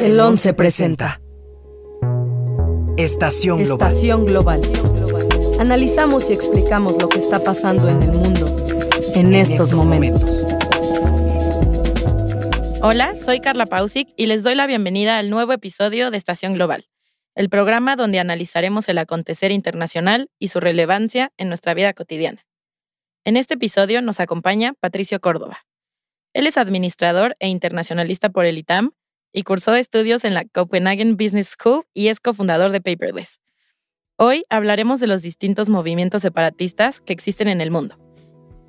El 11 presenta. Estación Global. Estación Global. Analizamos y explicamos lo que está pasando en el mundo en, estos, momentos. Hola, soy Carla Pausic y les doy la bienvenida al nuevo episodio de Estación Global, el programa donde analizaremos el acontecer internacional y su relevancia en nuestra vida cotidiana. En este episodio nos acompaña Patricio Córdoba. Él es administrador e internacionalista por el ITAM y cursó estudios en la Copenhagen Business School y es cofundador de Paperless. Hoy hablaremos de los distintos movimientos separatistas que existen en el mundo.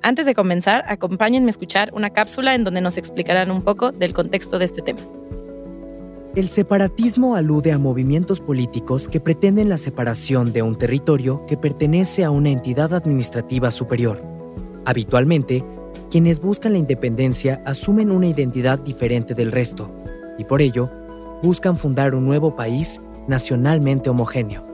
Antes de comenzar, acompáñenme a escuchar una cápsula en donde nos explicarán un poco del contexto de este tema. El separatismo alude a movimientos políticos que pretenden la separación de un territorio que pertenece a una entidad administrativa superior. Habitualmente, quienes buscan la independencia asumen una identidad diferente del resto y por ello buscan fundar un nuevo país nacionalmente homogéneo.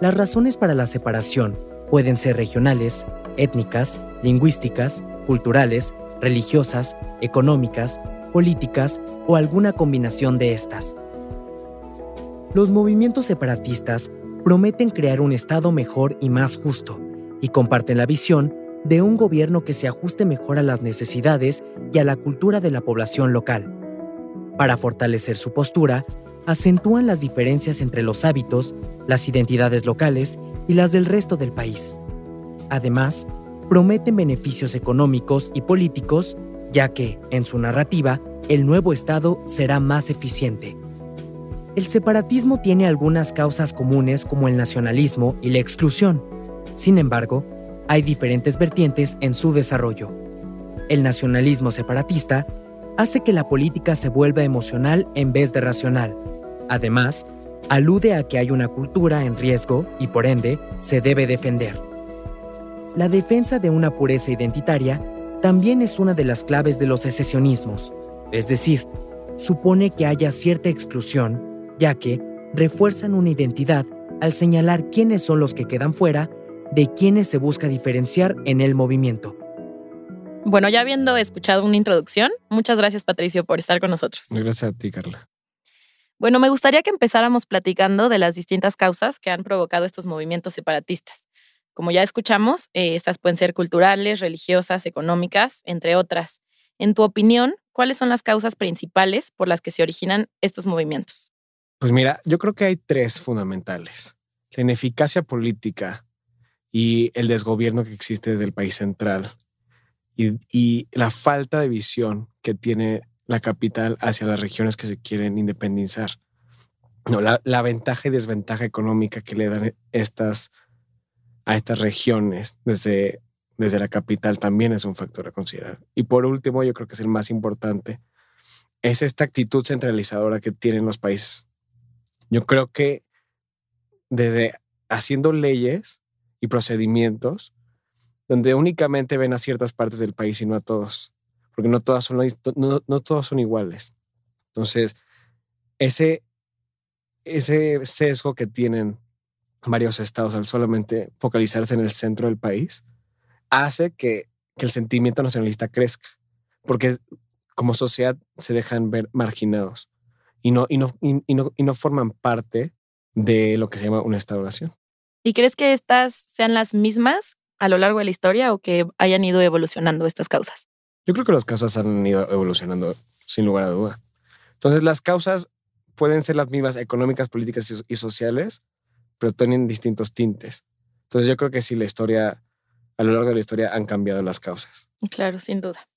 Las razones para la separación pueden ser regionales, étnicas, lingüísticas, culturales, religiosas, económicas, políticas o alguna combinación de estas. Los movimientos separatistas prometen crear un Estado mejor y más justo, y comparten la visión de un gobierno que se ajuste mejor a las necesidades y a la cultura de la población local. Para fortalecer su postura, acentúan las diferencias entre los hábitos, las identidades locales y las del resto del país. Además, prometen beneficios económicos y políticos, ya que, en su narrativa, el nuevo Estado será más eficiente. El separatismo tiene algunas causas comunes como el nacionalismo y la exclusión. Sin embargo, hay diferentes vertientes en su desarrollo. El nacionalismo separatista hace que la política se vuelva emocional en vez de racional. Además, alude a que hay una cultura en riesgo y por ende se debe defender. La defensa de una pureza identitaria también es una de las claves de los secesionismos, es decir, supone que haya cierta exclusión, ya que refuerzan una identidad al señalar quiénes son los que quedan fuera de quienes se busca diferenciar en el movimiento. Bueno, ya habiendo escuchado una introducción, muchas gracias Patricio por estar con nosotros. Gracias a ti, Carla. Bueno, me gustaría que empezáramos platicando de las distintas causas que han provocado estos movimientos separatistas. Como ya escuchamos, eh, estas pueden ser culturales, religiosas, económicas, entre otras. En tu opinión, ¿cuáles son las causas principales por las que se originan estos movimientos? Pues mira, yo creo que hay tres fundamentales. La ineficacia política y el desgobierno que existe desde el país central y, la falta de visión que tiene la capital hacia las regiones que se quieren independizar. No, la, ventaja y desventaja económica que le dan estas, a estas regiones desde, desde la capital también es un factor a considerar. Y por último, yo creo que es el más importante, es esta actitud centralizadora que tienen los países. Yo creo que desde haciendo leyes y procedimientos, donde únicamente ven a ciertas partes del país y no a todos, porque no, todas son, no, no todos son iguales. Entonces, ese, ese sesgo que tienen varios estados al solamente focalizarse en el centro del país hace que, que el sentimiento nacionalista crezca, porque como sociedad se dejan ver marginados y no, y no, y, no, y no forman parte de lo que se llama una estado-nación. ¿Y crees que estas sean las mismas a lo largo de la historia o que hayan ido evolucionando estas causas? Yo creo que las causas han ido evolucionando sin lugar a duda. Entonces las causas pueden ser las mismas económicas, políticas y sociales, pero tienen distintos tintes. Entonces yo creo que sí, la historia, a lo largo de la historia han cambiado las causas. Claro, sin duda.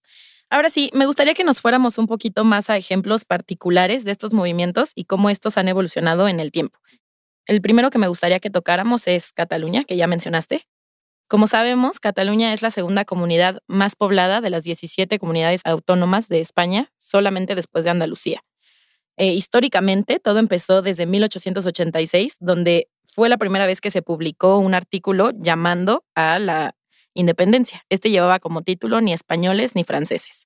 Ahora sí, me gustaría que nos fuéramos un poquito más a ejemplos particulares de estos movimientos y cómo estos han evolucionado en el tiempo. El primero que me gustaría que tocáramos es Cataluña, que ya mencionaste. Como sabemos, Cataluña es la segunda comunidad más poblada de las 17 comunidades autónomas de España, solamente después de Andalucía. Eh, históricamente, todo empezó desde 1886, donde fue la primera vez que se publicó un artículo llamando a la independencia. Este llevaba como título ni españoles ni franceses.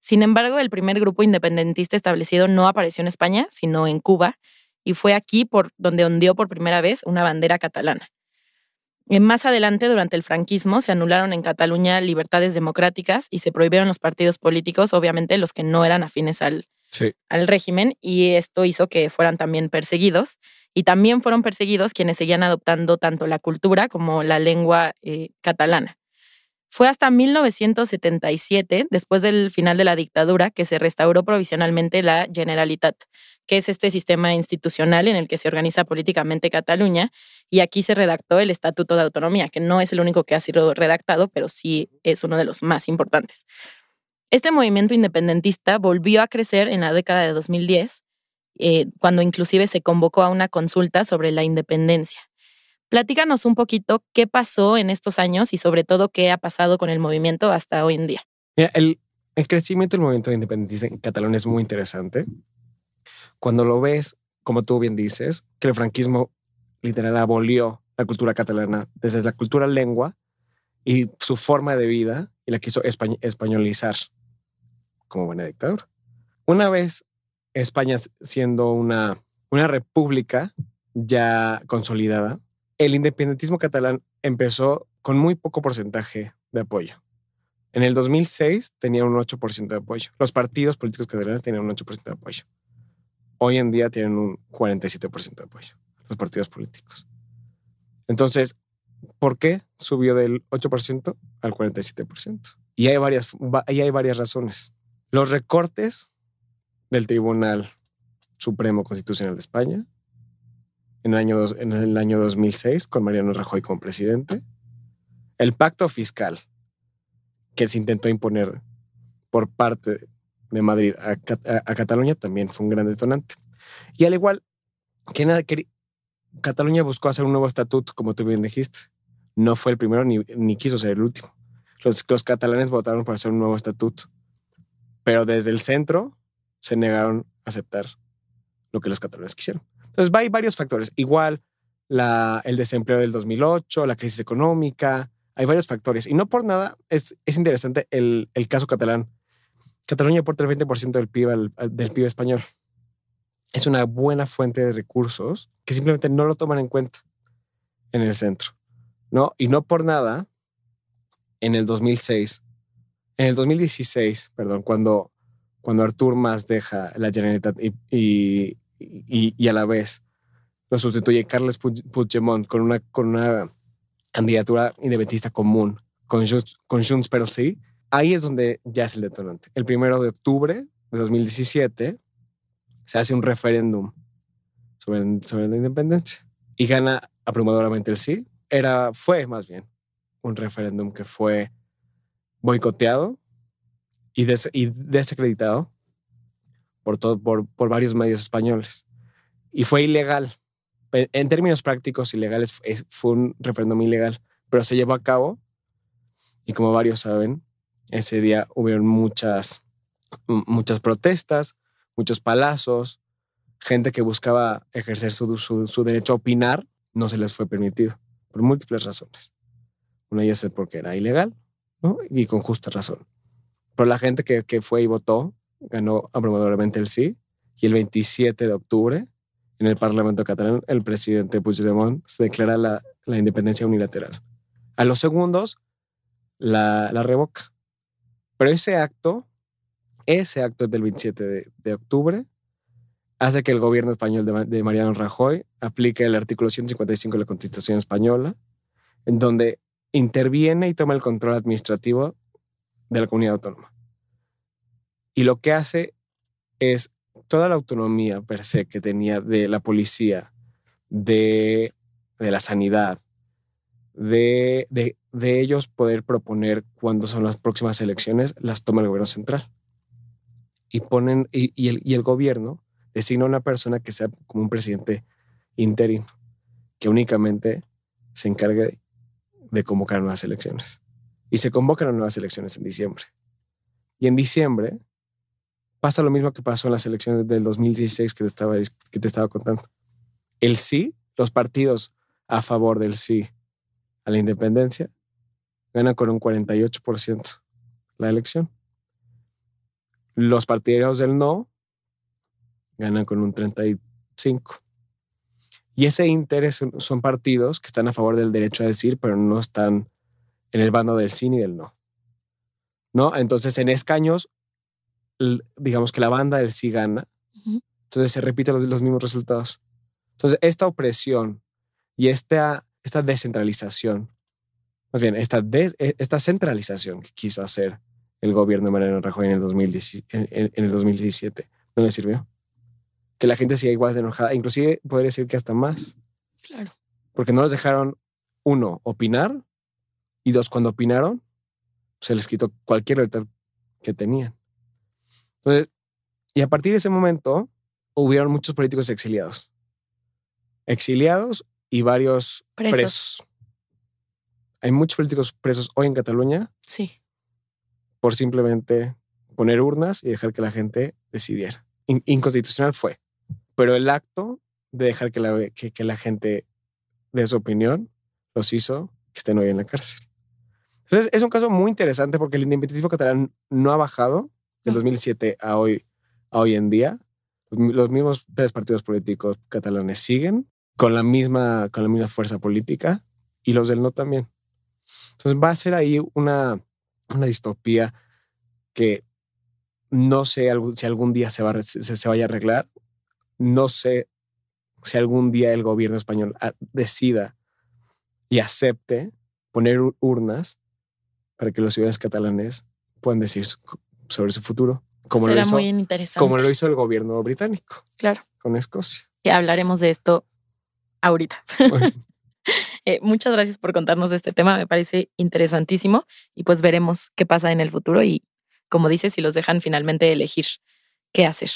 Sin embargo, el primer grupo independentista establecido no apareció en España, sino en Cuba, y fue aquí por donde ondeó por primera vez una bandera catalana. Eh, más adelante, durante el franquismo, se anularon en Cataluña libertades democráticas y se prohibieron los partidos políticos, obviamente los que no eran afines al, al régimen y esto hizo que fueran también perseguidos. Y también fueron perseguidos quienes seguían adoptando tanto la cultura como la lengua eh, catalana. Fue hasta 1977, después del final de la dictadura, que se restauró provisionalmente la Generalitat, que es este sistema institucional en el que se organiza políticamente Cataluña, y aquí se redactó el Estatuto de Autonomía, que no es el único que ha sido redactado, pero sí es uno de los más importantes. Este movimiento independentista volvió a crecer en la década de 2010, eh, cuando inclusive se convocó a una consulta sobre la independencia. Platícanos un poquito qué pasó en estos años y sobre todo qué ha pasado con el movimiento hasta hoy en día. el, crecimiento del movimiento de independencia en Cataluña es muy interesante. Cuando lo ves, como tú bien dices, que el franquismo literal abolió la cultura catalana desde la cultura lengua y su forma de vida y la quiso españolizar como buena dictadura. Una vez España siendo una, una república ya consolidada, el independentismo catalán empezó con muy poco porcentaje de apoyo. En el 2006 tenía un 8% de apoyo. Los partidos políticos catalanes tenían un 8% de apoyo. Hoy en día tienen un 47% de apoyo, los partidos políticos. Entonces, ¿por qué subió del 8% al 47%? Y hay varias, y hay varias razones. Los recortes del Tribunal Supremo Constitucional de España en el año, en el año 2006 con Mariano Rajoy como presidente. El pacto fiscal que se intentó imponer por parte de Madrid a, Cataluña también fue un gran detonante. Y al igual que nada, Cataluña buscó hacer un nuevo estatuto, como tú bien dijiste. No fue el primero ni, ni quiso ser el último. Los, los catalanes votaron para hacer un nuevo estatuto, pero desde el centro se negaron a aceptar lo que los catalanes quisieron. Entonces, hay varios factores. Igual la, el desempleo del 2008, la crisis económica, hay varios factores. Y no por nada es, es interesante el, el caso catalán. Cataluña aporta el 20% del PIB, del PIB español. Es una buena fuente de recursos que simplemente no lo toman en cuenta en el centro. ¿no? Y no por nada, en el 2006, en el 2016, perdón, cuando, cuando Artur Mas deja la Generalitat y, y, a la vez lo sustituye Carles Puigdemont con una, con una candidatura independentista común con, con Junts per sí, ahí es donde ya es el detonante. El primero de octubre de 2017 se hace un referéndum sobre, sobre la independencia y gana abrumadoramente el sí. Era, fue más bien un referéndum que fue boicoteado y, y desacreditado por, todo, por, por varios medios españoles. Y fue ilegal. En términos prácticos, ilegales, fue un referéndum ilegal, pero se llevó a cabo y como varios saben, ese día hubieron muchas, muchas protestas, muchos palazos, gente que buscaba ejercer su, su, derecho a opinar, no se les fue permitido, por múltiples razones. Una de ellas es porque era ilegal. Y con justa razón. Pero la gente que, que fue y votó ganó abrumadoramente el sí. Y el 27 de octubre, en el Parlamento catalán, el presidente Puigdemont se declara la, la independencia unilateral. A los segundos, la, la, revoca. Pero ese acto, ese acto del 27 de, de octubre, hace que el gobierno español de, de, Mariano Rajoy aplique el artículo 155 de la Constitución española, en donde interviene y toma el control administrativo de la comunidad autónoma. Y lo que hace es toda la autonomía per se que tenía de la policía, de, de la sanidad, de, de, de, ellos poder proponer cuándo son las próximas elecciones, las toma el gobierno central. Y, ponen, y, y, el, y el gobierno designa una persona que sea como un presidente interino, que únicamente se encargue de convocar nuevas elecciones. Y se convocan nuevas elecciones en diciembre. Y en diciembre pasa lo mismo que pasó en las elecciones del 2016 que te estaba, que te estaba contando. El sí, los partidos a favor del sí a la independencia ganan con un 48% la elección. Los partidarios del no ganan con un 35%. Y ese interés son partidos que están a favor del derecho a decir, pero no están en el bando del sí ni del no. ¿No? Entonces, en escaños digamos que la banda del sí gana, entonces se repiten los, los, mismos resultados. Entonces, esta opresión y esta, esta descentralización, más bien, esta, e, esta centralización que quiso hacer el gobierno de Mariano Rajoy en el, 2017, en, el 2017, no le sirvió. Que la gente siga igual de enojada, inclusive podría decir que hasta más. Claro. Porque no los dejaron, uno, opinar, y dos, cuando opinaron, se les quitó cualquier libertad que tenían. Entonces, y a partir de ese momento, hubieron muchos políticos exiliados. Exiliados y varios presos. Hay muchos políticos presos hoy en Cataluña. Sí. Por simplemente poner urnas y dejar que la gente decidiera. inconstitucional fue. Pero el acto de dejar que la, que la gente dé su opinión los hizo que estén hoy en la cárcel. Entonces, es un caso muy interesante porque el independentismo catalán no ha bajado del 2007 a hoy, a hoy en día. Los, mismos tres partidos políticos catalanes siguen con la, misma, con la misma fuerza política y los del no también. Entonces va a ser ahí una, una distopía que no sé si algún día se, va, se, se vaya a arreglar. No sé si algún día el gobierno español ah, decida y acepte poner urnas para que los ciudadanos catalanes puedan decir sobre su futuro. Como Será lo hizo, muy interesante. Como lo hizo el gobierno británico. Claro. Con Escocia. Que hablaremos de esto ahorita. Eh, muchas gracias por contarnos este tema. Me parece interesantísimo y pues veremos qué pasa en el futuro y, como dices, si los dejan finalmente elegir qué hacer.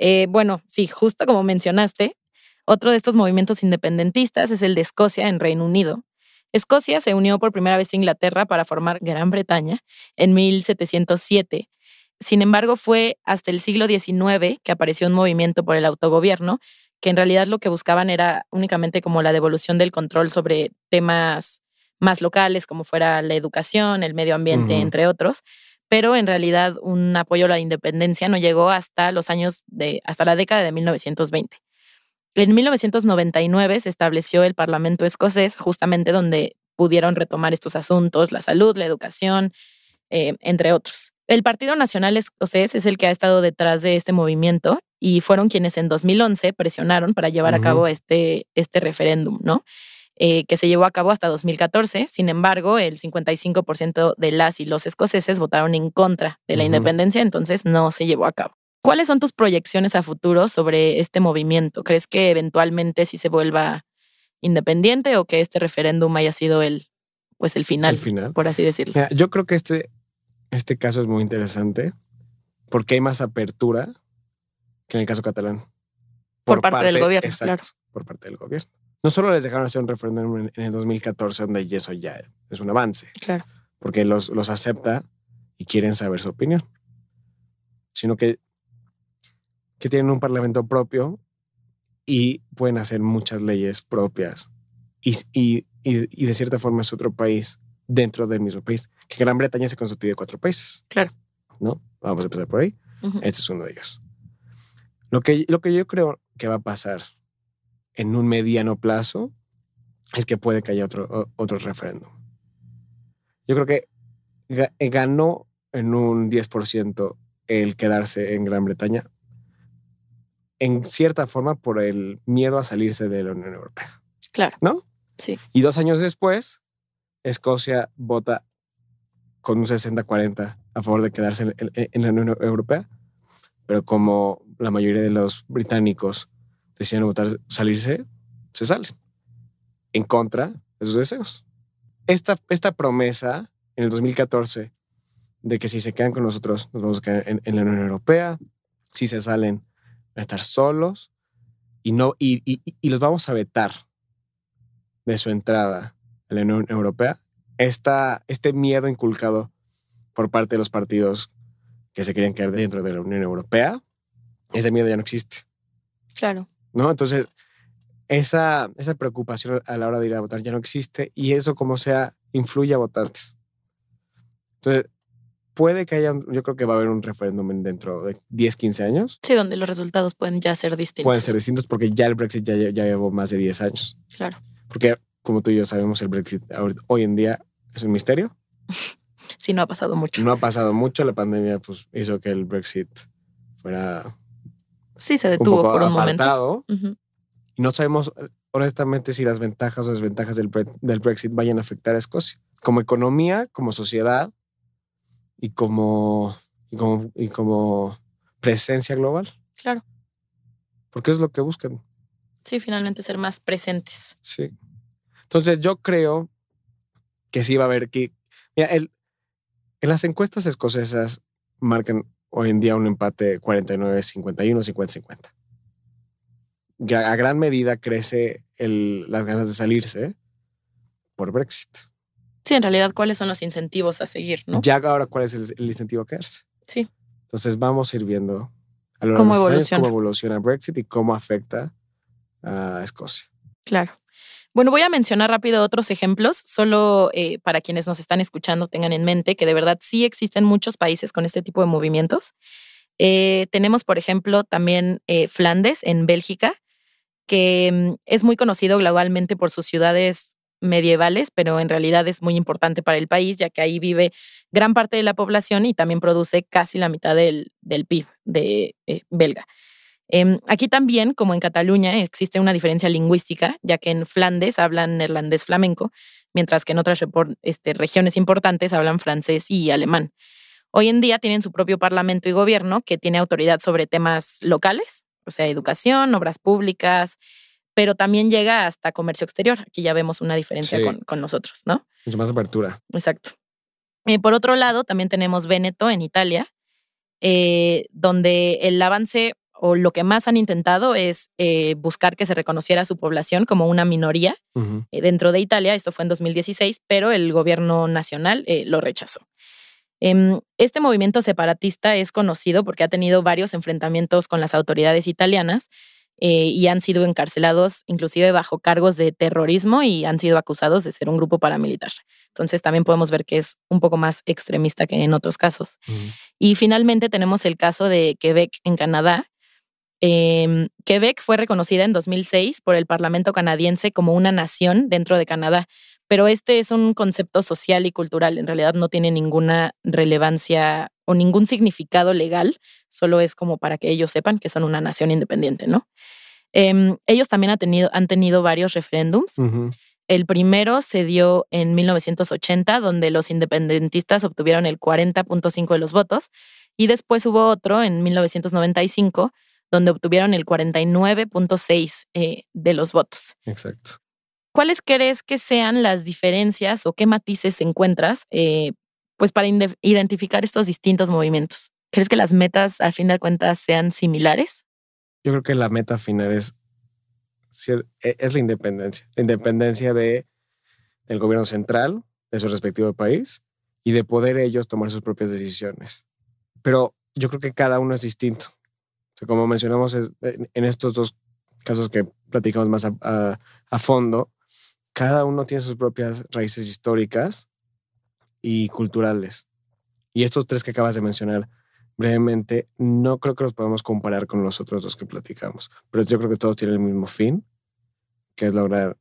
Eh, bueno, sí, justo como mencionaste, otro de estos movimientos independentistas es el de Escocia en Reino Unido, Escocia se unió por primera vez a Inglaterra para formar Gran Bretaña en 1707. Sin embargo, fue hasta el siglo XIX que apareció un movimiento por el autogobierno, que en realidad lo que buscaban era únicamente como la devolución del control sobre temas más locales, como fuera la educación, el medio ambiente, entre otros. Pero en realidad un apoyo a la independencia no llegó hasta los años de, hasta la década de 1920. En 1999 se estableció el Parlamento escocés, justamente donde pudieron retomar estos asuntos, la salud, la educación, eh, entre otros. El Partido Nacional Escocés es el que ha estado detrás de este movimiento y fueron quienes en 2011 presionaron para llevar a cabo este, este referéndum, ¿no? Eh, que se llevó a cabo hasta 2014. Sin embargo, el 55% de las y los escoceses votaron en contra de la independencia, entonces no se llevó a cabo. ¿Cuáles son tus proyecciones a futuro sobre este movimiento? ¿Crees que eventualmente sí se vuelva independiente o que este referéndum haya sido el, pues el final, por así decirlo? yo creo que este, este caso es muy interesante porque hay más apertura que en el caso catalán. Por, parte, del gobierno, claro. Por parte del gobierno. No solo les dejaron hacer un referéndum en, el 2014, donde eso ya es un avance. Claro. Porque los, los acepta y quieren saber su opinión. Sino que que tienen un parlamento propio y pueden hacer muchas leyes propias. Y, y, y, de cierta forma es otro país dentro del mismo país. Que Gran Bretaña se constituye de cuatro países. Claro. ¿No? Vamos a empezar por ahí. Este es uno de ellos. Lo que, lo que yo creo que va a pasar en un mediano plazo es que puede que haya otro, otro referéndum. Yo creo que ganó en un 10% el quedarse en Gran Bretaña en cierta forma por el miedo a salirse de la Unión Europea. Claro. ¿No? Sí. Y dos años después, Escocia vota con un 60-40 a favor de quedarse en, la Unión Europea, pero como la mayoría de los británicos decían votar salirse, se salen en contra de sus deseos. Esta, esta promesa en el 2014 de que si se quedan con nosotros nos vamos a quedar en, la Unión Europea, si se salen a estar solos y, no, y, y, los vamos a vetar de su entrada a la Unión Europea. Esta, este miedo inculcado por parte de los partidos que se querían quedar dentro de la Unión Europea, ese miedo ya no existe. Claro. ¿No? Entonces, esa, esa preocupación a la hora de ir a votar ya no existe y eso como sea influye a votantes. Entonces, puede que haya, yo creo que va a haber un referéndum dentro de 10, 15 años. Sí, donde los resultados pueden ya ser distintos. Pueden ser distintos porque ya el Brexit ya, ya llevó más de 10 años. Claro. Porque, como tú y yo sabemos, el Brexit hoy en día es un misterio. Sí, no ha pasado mucho. No ha pasado mucho. La pandemia pues, hizo que el Brexit fuera Sí, se un detuvo poco por un momento. Y no sabemos eh, honestamente si las ventajas o desventajas del, del Brexit vayan a afectar a Escocia. Como economía, como sociedad y como, y como, y como presencia global. Claro. Porque es lo que buscan. Sí, finalmente ser más presentes. Sí. Entonces yo creo que sí va a haber que... Mira, el, en las encuestas escocesas marcan hoy en día un empate 49-51, 50-50. Gra- A gran medida crece el- las ganas de salirse por Brexit. Sí, en realidad, ¿cuáles son los incentivos a seguir, no? Ya ahora, ¿cuál es el, el incentivo a quedarse? Sí. Entonces vamos a ir viendo a lo largo de estos años cómo evoluciona Brexit y cómo afecta a Escocia. Claro. Bueno, voy a mencionar rápido otros ejemplos, solo eh, para quienes nos están escuchando tengan en mente que de verdad sí existen muchos países con este tipo de movimientos. Eh, tenemos, por ejemplo, también eh, Flandes en Bélgica, que mm, es muy conocido globalmente por sus ciudades medievales, pero en realidad es muy importante para el país, ya que ahí vive gran parte de la población y también produce casi la mitad del, PIB de belga. Em, aquí también, como en Cataluña, existe una diferencia lingüística, ya que en Flandes hablan neerlandés flamenco, mientras que en otras este, regiones importantes hablan francés y alemán. Hoy en día tienen su propio parlamento y gobierno que tiene autoridad sobre temas locales, o sea, educación, obras públicas, pero también llega hasta comercio exterior. Aquí ya vemos una diferencia Sí. con, con nosotros, ¿no? Mucho más apertura. Exacto. Eh, por otro lado, también tenemos Véneto en Italia, eh, donde el avance o lo que más han intentado es eh, buscar que se reconociera a su población como una minoría Ujú. eh, dentro de Italia. Esto fue en 2016, pero el gobierno nacional eh, lo rechazó. Em, Este movimiento separatista es conocido porque ha tenido varios enfrentamientos con las autoridades italianas eh, y han sido encarcelados inclusive bajo cargos de terrorismo y han sido acusados de ser un grupo paramilitar. Entonces también podemos ver que es un poco más extremista que en otros casos. Ujú. Y finalmente tenemos el caso de Quebec en Canadá. Em, Quebec fue reconocida en 2006 por el Parlamento canadiense como una nación dentro de Canadá, pero este es un concepto social y cultural. En realidad no tiene ninguna relevancia o ningún significado legal, solo es como para que ellos sepan que son una nación independiente, ¿no? Em, ellos también han tenido, han tenido varios referéndums. El primero se dio en 1980, donde los independentistas obtuvieron el 40.5 de los votos, y después hubo otro en 1995, donde obtuvieron el 49.6 eh, de los votos. Exacto. ¿Cuáles crees que sean las diferencias o qué matices encuentras eh, pues para identificar estos distintos movimientos? ¿Crees que las metas, al fin de cuentas, sean similares? Yo creo que la meta final es, e- es la independencia. La independencia de, del gobierno central, de su respectivo país, y de poder ellos tomar sus propias decisiones. Pero yo creo que cada uno es distinto. Sea, como mencionamos es- en estos dos casos que platicamos más a, fondo, cada uno tiene sus propias raíces históricas y culturales. Y estos tres que acabas de mencionar brevemente, no creo que los podamos comparar con los otros dos que platicamos, pero yo creo que todos tienen el mismo fin, que es lograr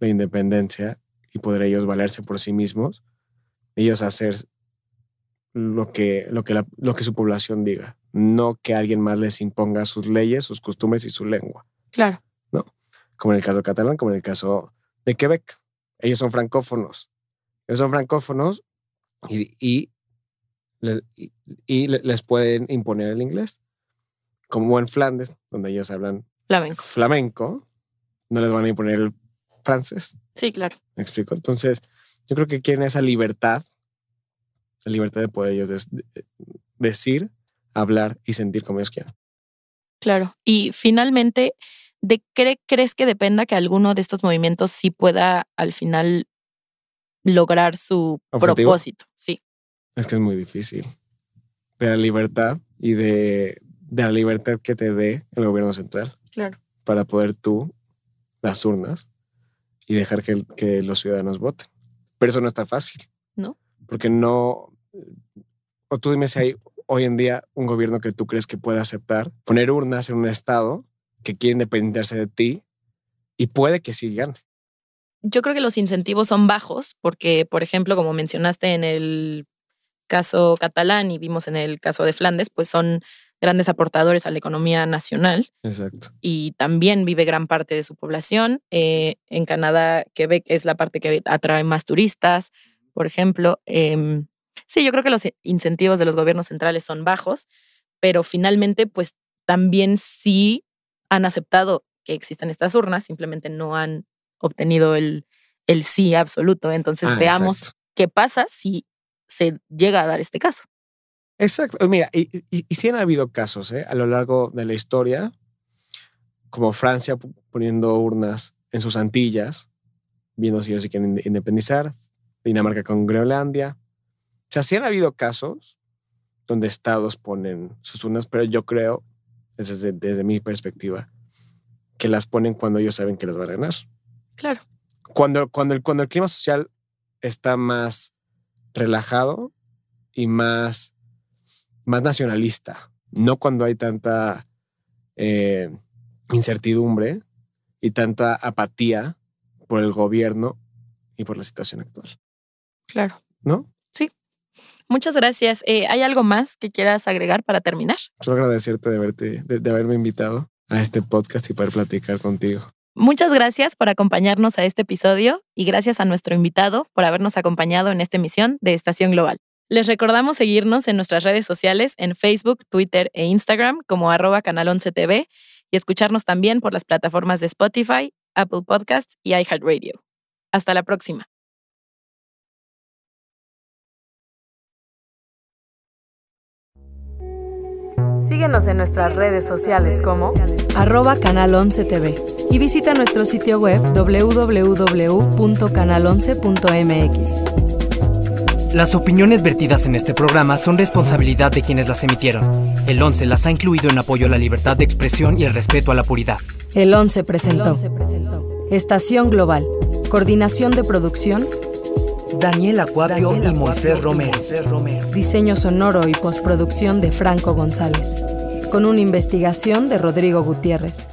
la independencia y poder ellos valerse por sí mismos, ellos hacer lo que su población diga, no que alguien más les imponga sus leyes, sus costumbres y su lengua, Claro. como en el caso catalán, como en el caso de Quebec. Ellos son francófonos. Ellos son francófonos y, y les, y- y le- les pueden imponer el inglés. Como en Flandes, donde ellos hablan Flamenco. flamenco, no les van a imponer el francés. Sí, claro. ¿Me explico? Entonces, yo creo que quieren esa libertad, la libertad de poder ellos decir, hablar y sentir como ellos quieran. Claro. Y finalmente, ¿de qué crees que dependa que alguno de estos movimientos sí pueda al final lograr su ¿Objetivo? propósito? Sí, Es que es muy difícil. De la libertad y de, de la libertad que te dé el gobierno central claro. para poder tú, las urnas, y dejar que, que los ciudadanos voten. Pero eso no está fácil. ¿No? Porque no... O tú dime si hay hoy en día un gobierno que tú crees que pueda aceptar poner urnas en un estado que quiere independizarse de ti y puede que sí gane. Yo creo que los incentivos son bajos porque, por ejemplo, como mencionaste en el caso catalán y vimos en el caso de Flandes, pues son grandes aportadores a la economía nacional. Exacto. Y también vive gran parte de su población. Eh, en Canadá, Quebec es la parte que atrae más turistas, por ejemplo. Em, sí, yo creo que los incentivos de los gobiernos centrales son bajos, pero finalmente, pues también sí han aceptado que existan estas urnas, simplemente no han obtenido el, el sí absoluto. Entonces Ah, veamos exacto. qué pasa si se llega a dar este caso. Exacto. Mira, y, y, y sí han habido casos ¿eh? a lo largo de la historia, como Francia poniendo urnas en sus Antillas, viendo si ellos se quieren inde- independizar, Dinamarca con Groenlandia. O sea, sí han habido casos donde estados ponen sus urnas, pero yo creo, desde, desde mi perspectiva, que las ponen cuando ellos saben que les va a ganar. Claro. Cuando, cuando, el, cuando el clima social está más relajado y más, más nacionalista, no cuando hay tanta eh, incertidumbre y tanta apatía por el gobierno y por la situación actual, Claro. ¿no? Muchas gracias. Eh, ¿Hay algo más que quieras agregar para terminar? Solo agradecerte de, verte, de, de haberme invitado a este podcast y poder platicar contigo. Muchas gracias por acompañarnos a este episodio y gracias a nuestro invitado por habernos acompañado en esta emisión de Estación Global. Les recordamos seguirnos en nuestras redes sociales en Facebook, Twitter e Instagram como arroba canal 11 TV y escucharnos también por las plataformas de Spotify, Apple Podcast y iHeartRadio. Hasta la próxima. Síguenos en nuestras redes sociales como arroba canal 11 TV y visita nuestro sitio web www.canal11.mx. Las opiniones vertidas en este programa son responsabilidad de quienes las emitieron. El 11 las ha incluido en apoyo a la libertad de expresión y el respeto a la puridad. El 11 presentó. Estación Global. Coordinación de producción, Daniel Acuario y Moisés Romero. diseño sonoro y postproducción de Franco González. Con una investigación de Rodrigo Gutiérrez.